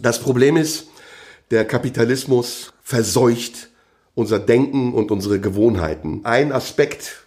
Das Problem ist, der Kapitalismus verseucht unser Denken und unsere Gewohnheiten. Ein Aspekt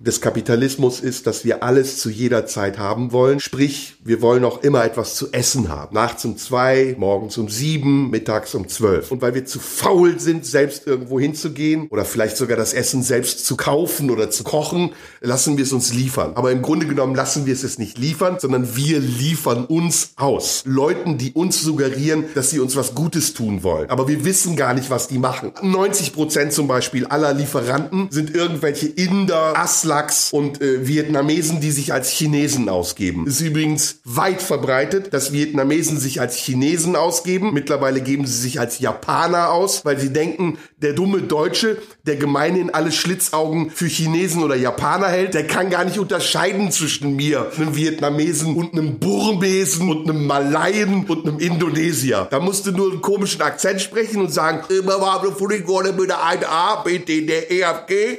des Kapitalismus ist, dass wir alles zu jeder Zeit haben wollen. Sprich, wir wollen auch immer etwas zu essen haben. Nachts um zwei, morgens um sieben, mittags um zwölf. Und weil wir zu faul sind, selbst irgendwo hinzugehen oder vielleicht sogar das Essen selbst zu kaufen oder zu kochen, lassen wir es uns liefern. Aber im Grunde genommen lassen wir es es nicht liefern, sondern wir liefern uns aus. Leuten, die uns suggerieren, dass sie uns was Gutes tun wollen. Aber wir wissen gar nicht, was die machen. 90 Prozent zum Beispiel aller Lieferanten sind irgendwelche Inder, Aslan, Aslaks und äh, Vietnamesen, die sich als Chinesen ausgeben. Ist übrigens weit verbreitet, dass Vietnamesen sich als Chinesen ausgeben. Mittlerweile geben sie sich als Japaner aus, weil sie denken, der dumme Deutsche, der gemeinhin alle Schlitzaugen für Chinesen oder Japaner hält, der kann gar nicht unterscheiden zwischen mir, einem Vietnamesen und einem Burmesen und einem Malayen und einem Indonesier. Da musst du nur einen komischen Akzent sprechen und sagen,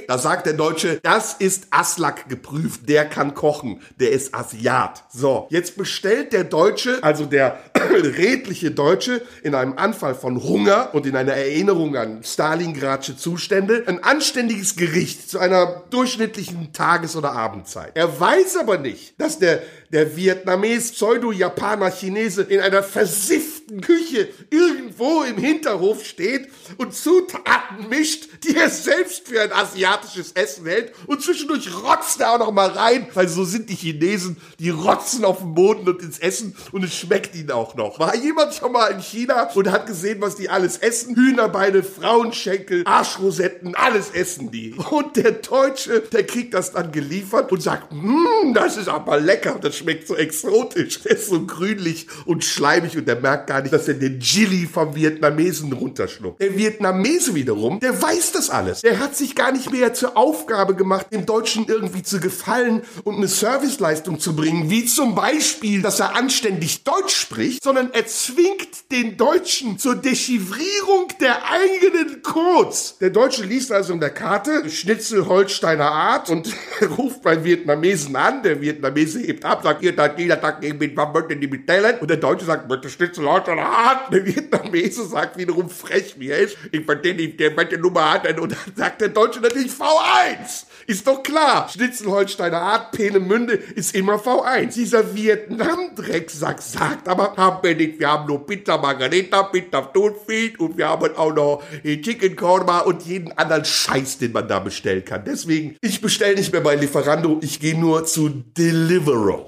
da sagt der Deutsche, das ist ist Aslak geprüft, der kann kochen, der ist Asiat. So, jetzt bestellt der Deutsche, also der redliche Deutsche, in einem Anfall von Hunger und in einer Erinnerung an Stalingradsche Zustände, ein anständiges Gericht zu einer durchschnittlichen Tages- oder Abendzeit. Er weiß aber nicht, dass der der Vietnames, Pseudo-Japaner, Chinese in einer versifften Küche irgendwo im Hinterhof steht und Zutaten mischt, die er selbst für ein asiatisches Essen hält und zwischendurch rotzt er auch noch mal rein, weil so sind die Chinesen, die rotzen auf den Boden und ins Essen und es schmeckt ihnen auch noch. War jemand schon mal in China und hat gesehen, was die alles essen? Hühnerbeine, Frauenschenkel, Arschrosetten, alles essen die. Und der Deutsche, der kriegt das dann geliefert und sagt, mmm, das ist aber lecker, das schmeckt so exotisch. Der ist so grünlich und schleimig und der merkt gar nicht, dass er den Chili vom Vietnamesen runterschluckt. Der Vietnamese wiederum, der weiß das alles. Der hat sich gar nicht mehr zur Aufgabe gemacht, dem Deutschen irgendwie zu gefallen und eine Serviceleistung zu bringen, wie zum Beispiel, dass er anständig Deutsch spricht, sondern er zwingt den Deutschen zur Dechiffrierung der eigenen Codes. Der Deutsche liest also in der Karte Schnitzel Holsteiner Art und ruft beim Vietnamesen an. Der Vietnamese hebt ab, sagt ihr, dann jeder Tag gegen mit, was möchten die bestellen? Und der Deutsche sagt, bitte Schnitzel Holsteiner Art. Der Vietnamese sagt wiederum frech, wie er ist, ich verstehe nicht, der welche Nummer hat denn? Und dann sagt der Deutsche natürlich V1. Ist doch klar. Schnitzelholsteiner Art, Peenemünde ist immer V1. Dieser Vietnam-Drecksack sagt aber, haben wir nicht, wir haben nur Pizza Margarita, Pizza Thunfisch und wir haben auch noch Chicken Korma und jeden anderen Scheiß, den man da bestellen kann. Deswegen, ich bestelle nicht mehr bei Lieferando, ich gehe nur zu Deliveroo.